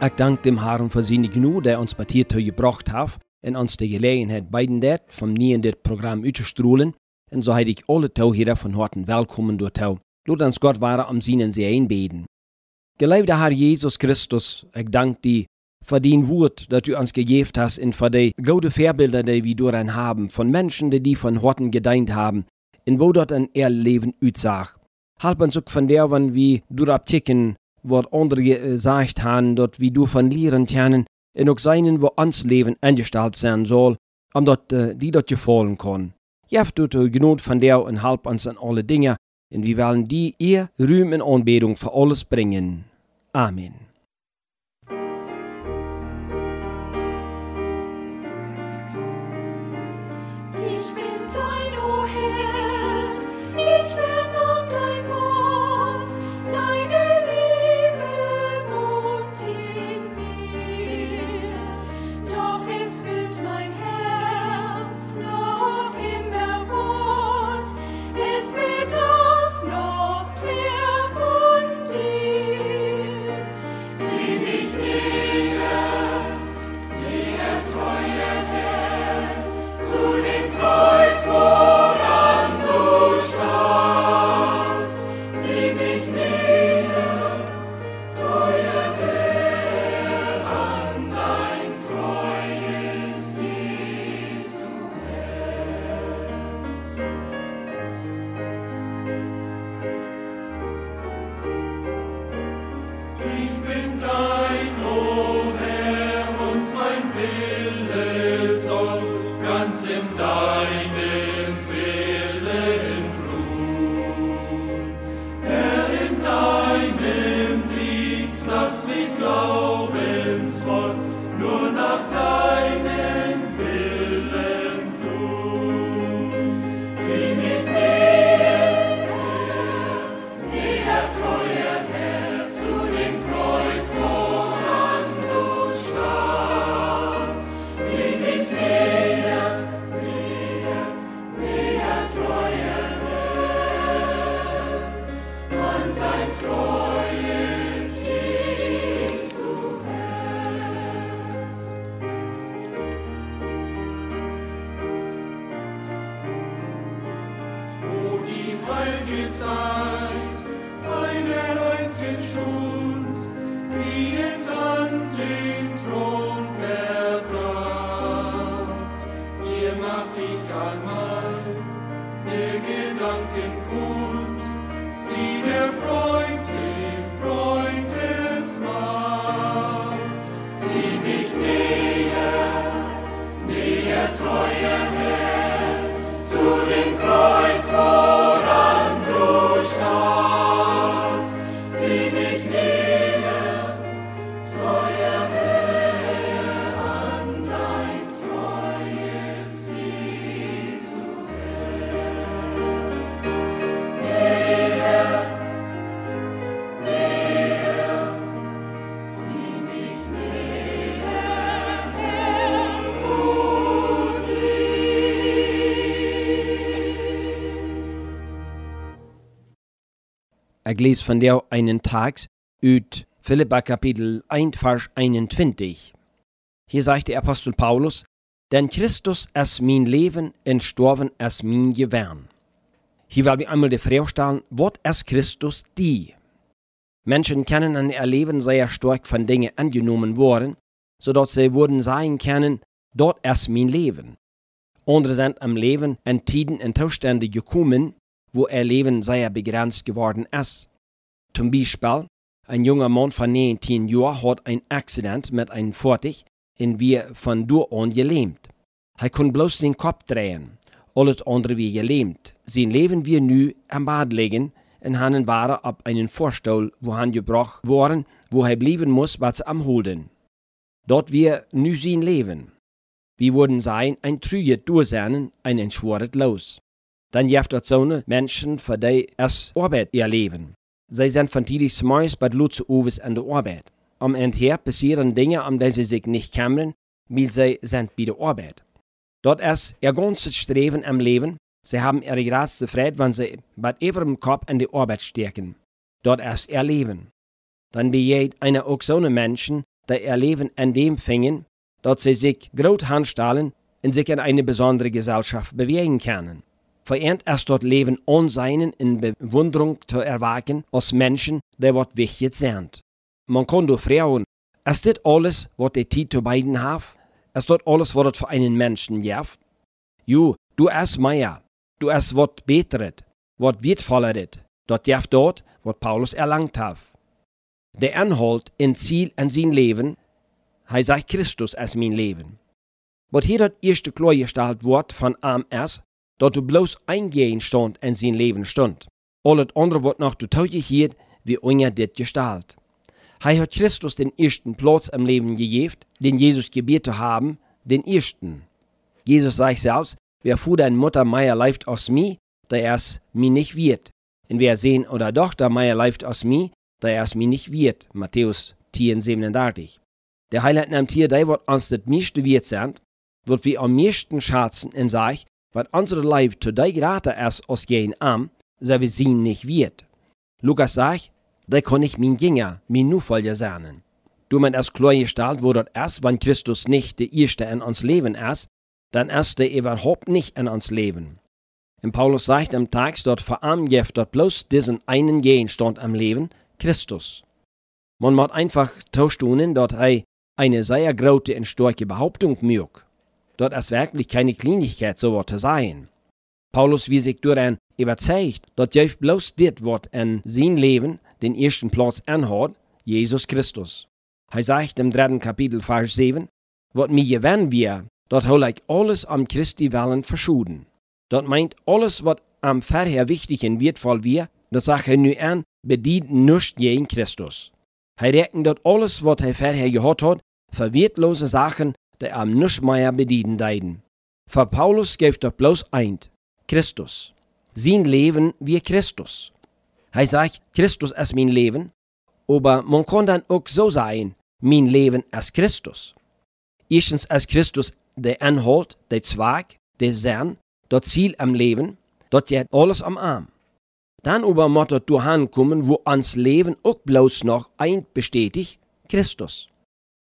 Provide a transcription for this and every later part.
Ik dank dem Herrn voor zijn genoeg dat ons bij hier gebracht heeft en ons de gelegenheid beiden dat van nie in dit program uit te stroelen. En zo alle touwheden van harten welkom door touw. Laat ons God waren om zien en ze einbeden. Geliefde Herr Jesus Christus, ik dank die voor die woord dat u ons gegeven hast en voor de goede voorbeelden die we door hen hebben, van mensen die die van harten gedient hebben, en wo dat een eer leven. Help ons ook van der, wanneer we door Aptiken wat anderen gezegd hebben, dat we door van leren kennen, en ook zijn wo ons leven ingesteld zijn zal, omdat uh, die dat je volgen kan. Jeft doet u genoeg van der en help ons in alle dingen, en we willen die eer, ruim en aanbeding voor alles brengen. Amen. Ik lees van jou einen Tag uit Philippa Kapitel 1, Vers 21. Hier sagt der Apostel Paulus, denn Christus ist mein Leben und Storben ist mein Gewern. Hier will wir einmal die Frage stellen, was ist Christus die? Menschen können an ihr Leben sehr stark von Dingen angenommen worden, sodass sie würden sagen können, dort ist mein Leben. Andere sind am Leben in Tiden und Zustände gekommen, wo ihr Leben sehr begrenzt geworden ist. Zum Beispiel, ein junger Mann von 19 Jahren hat ein Accident mit einem Fahrzeug und wir von dort an gelähmt. Er konnte bloß den Kopf drehen. Alles andere wie gelähmt. Sein Leben wir nu am Bad liegen und han waren ab einen Vorstuhl, wo han gebracht worden, wo er bleiben muss, was am Holden. Dort wir nu sein Leben. Wir würden sein, ein trüget Durchsein, ein entschworet Los. Dann jeft dort so Menschen, für die es Arbeit ihr Leben. Sie sind von tidig morgens bei Lutze Uwes an der Arbeit. Am Ende passieren Dinge, um die sie sich nicht kümmern, weil sie sind bei der Arbeit. Dort ist ihr ganzes Streben am Leben. Sie haben ihre größte Freude, wenn sie bei ihrem Kopf an die Arbeit stecken. Dort ist ihr Leben. Dann bejäht einer auch so einen Menschen, die ihr Leben an dem fingen, dass sie sich groß handstellen und sich in eine besondere Gesellschaft bewegen können. Verehrt erst dort Leben onseinen in Bewunderung zu erwachen als Menschen, die wat wichtig sind. Man kann doch fragen, ist das alles, was die Zeit zu beiden hat? Ist das alles, was für einen Menschen jaft? Jo, du es mehr, du es wat beteret, wat wertvolleret, dort jaft dort, wat Paulus erlangt hat. Der Anhalt in Ziel an sein Leben, hij sagt Christus als mein Leben. Wat hier dat erste klargestellt wordt van am es, dat du bloß eingehen stond in sein Leben stund. All het andere wordt noch hier, wie unger dit gestalt. Hij hat Christus den ersten Platz im Leben gegeben, den Jesus gebiert zu haben, den ersten. Jesus sagt selbst, wer Vater und Mutter Meier leift aus mir, der es mir nicht wird. Und wer Sehen oder Tochter Meier leift aus mir, der es mir nicht wird. Matthäus 10, 37. Der Heiland nimmt hier, der wird uns das meiste wird sind, wird wir am meisten schätzen und sagt, was unsere Leib zu der Grate ist aus gehen am, so wir sie nicht wird. Lukas sagt, da kann ich mein Jünger, mein Nufolger sein. Du man es klar gestellt, wo dort erst, wenn Christus nicht der Erste in uns Leben ist, dann ist er überhaupt nicht in uns Leben. Und Paulus sagt am Tag, dort verangebt dort bloß diesen einen Gegenstand am Leben, Christus. Man muss einfach tauschen, dort er eine sehr große und starke Behauptung mögt. Dort ist wirklich keine Kleinigkeit, so zu sein. Paulus wie sich durch ein überzeugt, dass Jeff bloß das Wort in sein Leben den ersten Platz anhat, Jesus Christus. Er sagt im dritten Kapitel, Vers 7, wat mir gewen wir, dort hol ich alles am Christi Willen verschuden. Dort meint alles, was am Verher wichtig und wertvoll wir, das sagt nu an, bedient nicht jeden Christus. Er rechnet dort alles, was er vorher gehört hat, für wertlose Sachen, die am nicht bedienen deiden. Für Paulus gibt dort bloß eint, Christus. Sein Leben wie Christus. Er sagt, Christus ist mein Leben, aber man kann dann auch so sein, mein Leben ist Christus. Erstens ist Christus der Anhalt, der Zweig, der Sinn, das Ziel am Leben, dort hat alles am Arm. Dann aber muss das kommen, wo ans Leben auch bloß noch ein bestätigt, Christus.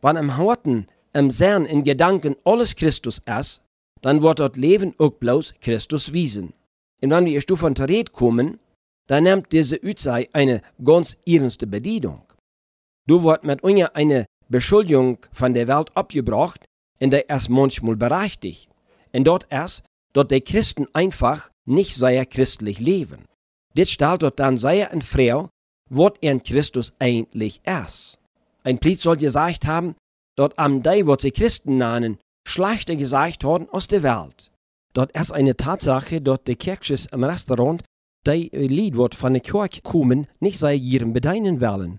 Wenn am Horten, im Sinn, in Gedanken alles Christus ist, dann wird das Leben auch bloß Christus wiesen. Und wenn wir erst von Rede kommen, dann nimmt diese Utzei eine ganz ernste Bedienung. Du wird mit uns eine Beschuldigung von der Welt abgebracht, in der es manchmal berechtigt. Und dort ist, dass die Christen einfach nicht sehr christlich leben. Das stellt dort dann sehr in Frau, was in Christus eigentlich ist. Ein Plied soll gesagt haben, dort am Day, was sie Christen nennen, schlechter gesagt worden aus der Welt. Dort ist eine Tatsache, dort die Kirches im Restaurant, die Lied wird von der Kirche kommen, nicht sei ihren bedeinen wollen,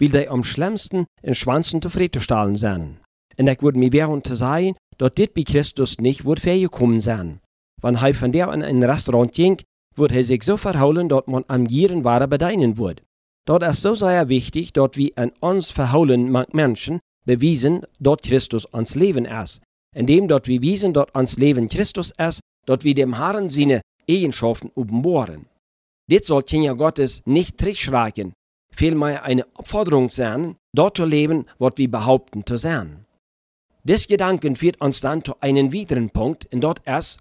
weil die am schlimmsten in Schwanzen zufriedenzustellen sind. Und ich würde mir wehren zu sagen, dort dit bei Christus nicht wird gekommen sein. Wenn er von der in ein Restaurant ging, wird er sich so verholen, dort man am Jieren Ware bedeinen wird. Dort ist so sehr wichtig, dort wie an uns verholen Menschen bewiesen, dort Christus ans Leben ist. Indem dort wir wiesen, dort ans Leben Christus ist, dort wir dem Herrn seine Eigenschaften uppenbohren. Dit soll Kinder Gottes nicht trickschrecken, vielmehr eine Aufforderung sein, dort zu leben, was wir behaupten zu sein. Des Gedanken führt uns dann zu einem weiteren Punkt, und dort ist,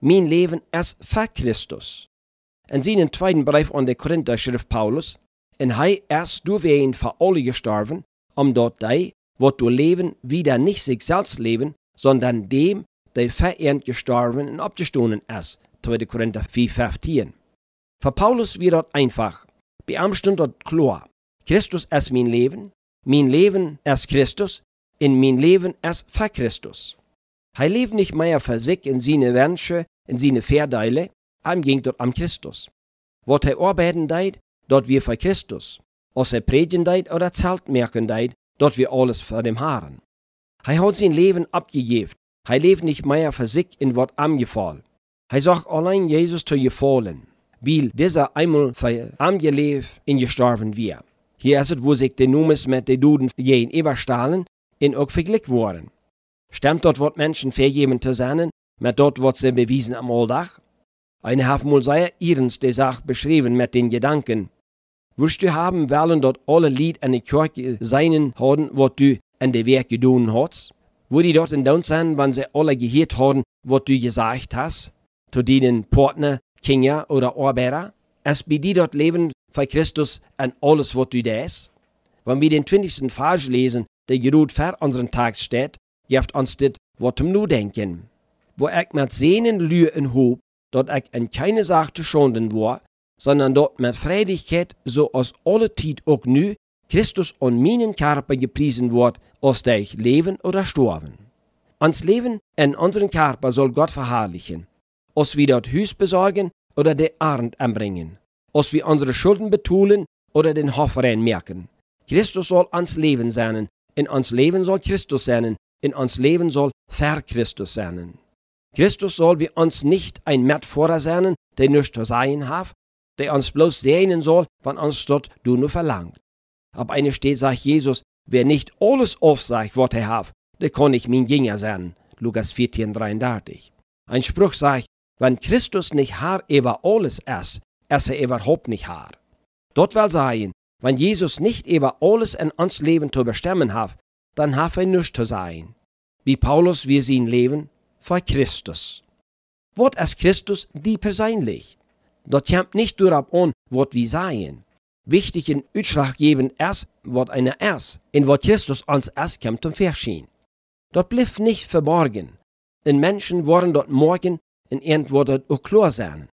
mein Leben ist für Christus. In seinem zweiten Brief an die Korinther schrift Paulus, en hij ist du wen für alle gestorben, um dort die, wat du leben, wieder nicht sich selbst leben, sondern dem, der verehrt gestorben und abgestohlen ist. 2. Korinther 4, 15. Für Paulus wird dort einfach, bei ihm dort klar, Christus ist mein Leben, mein Leben ist Christus, in mein Leben ist für Christus. Er lebt nicht mehr für sich in seine Wünsche, in seine Verdeile, ihm ging dort am Christus. Was er arbeiten deit, dort wir für Christus. Was er predigen deit oder zahlt merken deit, dort wir alles für dem Haaren. Er hat sein Leben abgegeben. Er lebt nicht mehr für sich in Wort am Gefall. Er sagt allein Jesus zu gefallen, weil dieser einmal für am gelebt in gestorben wir. Hier ist es, wo sich die Numes mit den Duden jeden überstahlen in auch verglichen worden. Stimmt dort, was Menschen vergeben zu sein, mit dort, was sie bewiesen am Alldach? Eine hat mal sehr ihrens die Sache beschrieben mit den Gedanken. Wirst du haben wollen, dort alle Lied an die Kirche seinen haben, was du en de werk gedaan hat, wo die dort in down zijn, wanneer ze alle gehört haben, was du gesagt hast, zu denen Partner, Kinder oder Arbeiter, es bei die dort leben für Christus und alles, was du das. Wenn wir den 20. Vers lesen, der gerade vor unseren Tag steht, gibt uns das, was zum Nudenken. Wo ich mit Sehnen lühe in Hob, dort ich in keine Sache zu schonden war, sondern dort mit Freudigkeit, so aus aller Zeit auch nu, Christus und meinen Körper gepriesen wird, als der ich leben oder sterben. Ans Leben in unseren Körper soll Gott verherrlichen, als wir dort Hüs besorgen oder den Arnd anbringen, als wir unsere Schulden betulen oder den Hoffrein merken. Christus soll ans Leben sein, in ons Leben soll Christus sein, in ons Leben soll ver Christus sein. Christus soll wie uns nicht ein Mitfahrer sein, der nichts zu sein hat, der uns bloß sehen soll, wann uns dort du nur verlangt. Ab eine steht, sagt Jesus, wer nicht alles aufsagt, was er hat, der kann nicht mein Jünger sein. Lukas 14, 33. Ein Spruch sagt, wenn Christus nicht Herr über alles ist, ist er überhaupt nicht Herr. Dort will sagen, wenn Jesus nicht über alles in uns Leben zu bestimmen hat, dann hat er nichts zu sein. Wie Paulus wir sein Leben für Christus. Was ist Christus die persönlich? Dort kommt nicht darauf an, was wir sein. Wichtig und ausschlaggebend ist, was einer ist, in was Christus uns erst kommt zum Verschehen. Dort blieb nicht verborgen. Den Menschen waren dort morgen in irgendwo dort auch klar sein.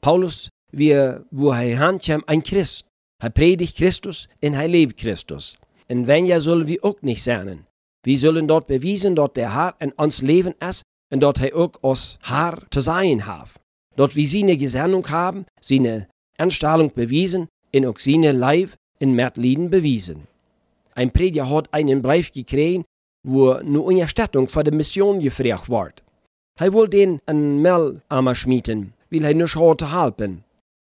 Paulus, wie, wo er handkam, ein Christ. Er predigt Christus und er lebt Christus. Und wenn ja sollen wir auch nicht sein. Wir sollen dort beweisen, dort der Herr in uns Leben ist und dort er auch als Herr zu sein hat. Dort wir seine Gesinnung haben, seine Anstellung bewiesen und auch seine Leib in Mertlieden bewiesen. Ein Prediger hat einen Brief gekriegt, wo nur Unterstattung für die Mission gefragt wird. Er will den ein Mel schmieden, will er nicht heute helfen.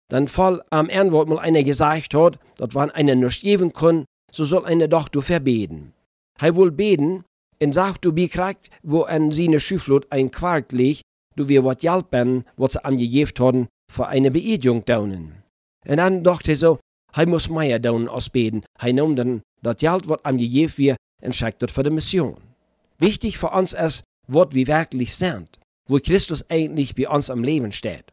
Dann voll am Ende mal einer gesagt hat, dass wenn einer nicht geben kann, so soll einer doch du verbeten. Er will beten und sagt, du bekriegt, wo an seine Schüflut ein Quark liegt, du wir wat helfen, was sie angegeben haben, für eine Beerdigung daunen. Und dann dachte er so, er muss mehr daunen als beten. Er nahm dann das Geld, was angegeben wird, und schickt das für die Mission. Wichtig für uns ist, was wir wirklich sind, wo Christus eigentlich bei uns am Leben steht.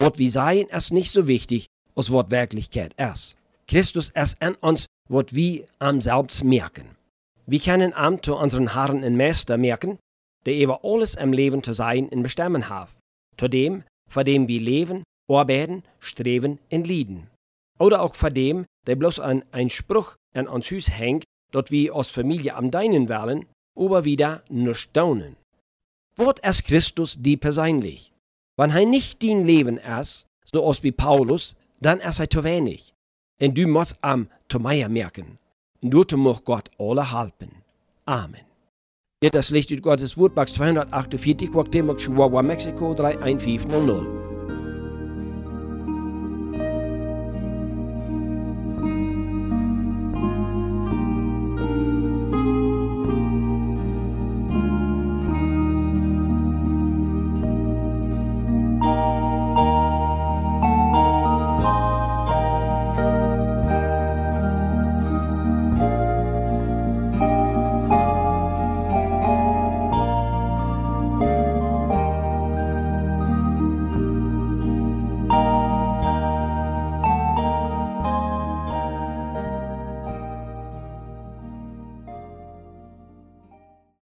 Was wir sein, ist nicht so wichtig, als was Wirklichkeit ist. Christus ist in uns, was wir am selbst merken. Wir können am zu unseren Herren und Meister merken, der über alles im Leben zu sein und bestimmen hat. Zu dem, vor dem wir leben, arbeiten, streben und lieben. Oder auch vor dem, der bloß an ein Spruch an uns Hüs hängt, dort wir als Familie am Deinen wollen, aber wieder nur staunen. Wort ist Christus die persönlich. Wenn er nicht dein Leben ist, so als wie Paulus, dann ist er zu wenig. Und du musst am zu merken. Und du muss Gott alle halten. Amen. Dit is Licht Gottes Max 248, Chihuahua, Mexico 31500.